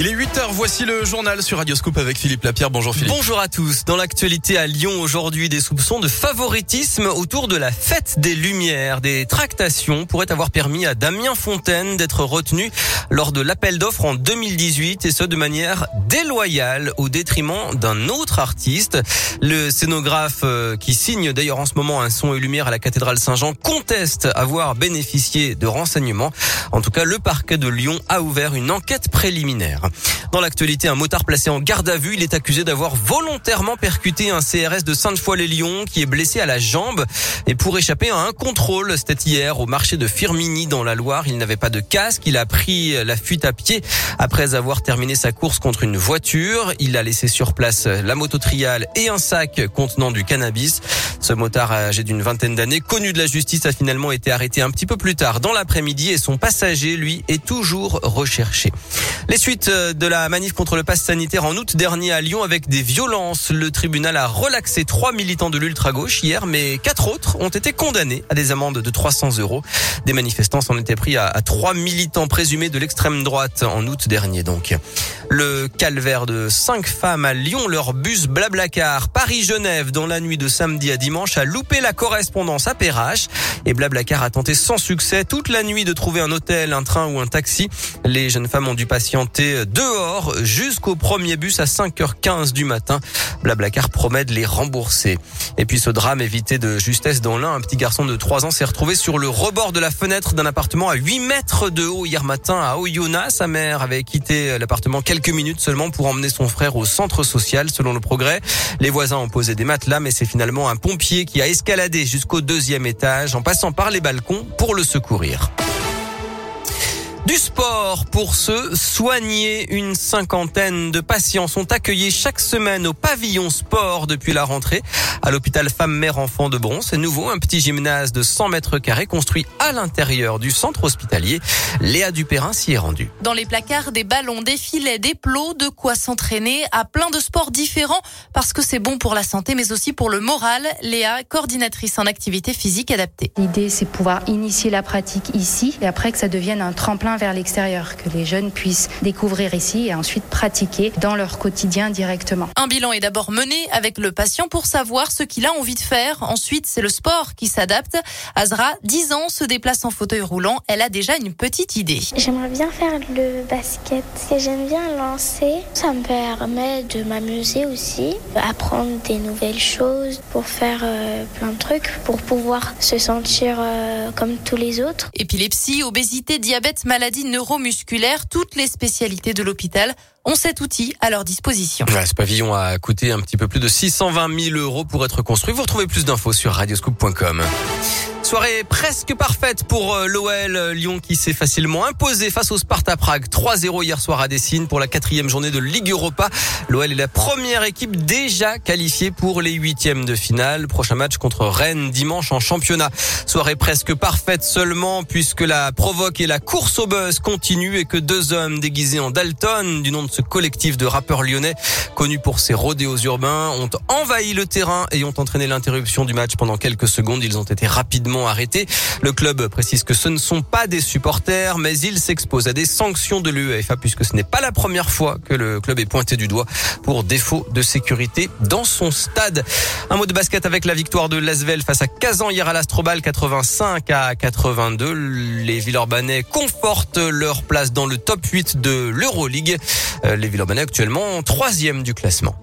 Il est 8h, voici le journal sur Radioscope avec Philippe Lapierre. Bonjour Philippe. Bonjour à tous. Dans l'actualité à Lyon aujourd'hui, des soupçons de favoritisme autour de la fête des Lumières. Des tractations pourraient avoir permis à Damien Fontaine d'être retenu lors de l'appel d'offres en 2018 et ce de manière déloyale au détriment d'un autre artiste. Le scénographe euh, qui signe d'ailleurs en ce moment un son et lumière à la cathédrale Saint-Jean conteste avoir bénéficié de renseignements. En tout cas, le parquet de Lyon a ouvert une enquête préliminaire. Dans l'actualité, un motard placé en garde à vue, il est accusé d'avoir volontairement percuté un CRS de Sainte-Foy-les-Lyons qui est blessé à la jambe et pour échapper à un contrôle. C'était hier au marché de Firmini dans la Loire. Il n'avait pas de casque. Il a pris la fuite à pied après avoir terminé sa course contre une voiture. Il a laissé sur place la moto triale et un sac contenant du cannabis. Ce motard âgé d'une vingtaine d'années, connu de la justice, a finalement été arrêté un petit peu plus tard dans l'après-midi et son passager, lui, est toujours recherché. Les suites de la manif contre le pass sanitaire en août dernier à Lyon avec des violences. Le tribunal a relaxé trois militants de l'ultra-gauche hier, mais quatre autres ont été condamnés à des amendes de 300 euros. Des manifestants s'en étaient pris à, trois militants présumés de l'extrême droite en août dernier donc. Le calvaire de cinq femmes à Lyon, leur bus Blablacar Paris-Genève dans la nuit de samedi à dimanche a loupé la correspondance à Perrache et Blablacar a tenté sans succès toute la nuit de trouver un hôtel, un train ou un taxi. Les jeunes femmes ont dû patienter dehors jusqu'au premier bus à 5h15 du matin. Blablacar promet de les rembourser. Et puis ce drame évité de justesse dans l'un, un petit garçon de 3 ans s'est retrouvé sur le rebord de la fenêtre d'un appartement à 8 mètres de haut hier matin à Oyonnax. Sa mère avait quitté l'appartement quelques minutes seulement pour emmener son frère au centre social selon le progrès. Les voisins ont posé des matelas mais c'est finalement un pompier qui a escaladé jusqu'au deuxième étage en passant par les balcons pour le secourir. Du sport pour se soigner. Une cinquantaine de patients sont accueillis chaque semaine au pavillon sport depuis la rentrée à l'hôpital Femme-Mère-Enfant de Bron. C'est nouveau, un petit gymnase de 100 mètres carrés construit à l'intérieur du centre hospitalier. Léa Dupérin s'y est rendue. Dans les placards, des ballons, des filets, des plots, de quoi s'entraîner à plein de sports différents parce que c'est bon pour la santé mais aussi pour le moral. Léa, coordinatrice en activité physique adaptée. L'idée, c'est pouvoir initier la pratique ici et après que ça devienne un tremplin vers l'extérieur, que les jeunes puissent découvrir ici et ensuite pratiquer dans leur quotidien directement. Un bilan est d'abord mené avec le patient pour savoir ce qu'il a envie de faire. Ensuite, c'est le sport qui s'adapte. Azra, 10 ans, se déplace en fauteuil roulant. Elle a déjà une petite idée. J'aimerais bien faire le basket, j'aime bien lancer. Ça me permet de m'amuser aussi, apprendre des nouvelles choses pour faire euh, plein de trucs, pour pouvoir se sentir euh, comme tous les autres. Épilepsie, obésité, diabète, maladie maladies neuromusculaires, toutes les spécialités de l'hôpital ont cet outil à leur disposition. ce pavillon a coûté un petit peu plus de 620 000 euros pour être construit. Vous retrouvez plus d'infos sur radioscoop.com. Soirée presque parfaite pour euh, l'OL euh, Lyon qui s'est facilement imposé face au Sparta Prague 3-0 hier soir à Dessine pour la quatrième journée de Ligue Europa. L'OL est la première équipe déjà qualifiée pour les huitièmes de finale. Prochain match contre Rennes dimanche en championnat. Soirée presque parfaite seulement puisque la provoque et la course au buzz continuent et que deux hommes déguisés en Dalton du nom de ce collectif de rappeurs lyonnais connu pour ses rodéos urbains ont envahi le terrain et ont entraîné l'interruption du match pendant quelques secondes. Ils ont été rapidement arrêté. Le club précise que ce ne sont pas des supporters, mais il s'expose à des sanctions de l'UEFA puisque ce n'est pas la première fois que le club est pointé du doigt pour défaut de sécurité dans son stade. Un mot de basket avec la victoire de Lasvel face à Kazan hier à l'Astrobal 85 à 82. Les Villeurbanais confortent leur place dans le top 8 de l'Euroleague. Euh, les Villeurbanais actuellement troisième du classement.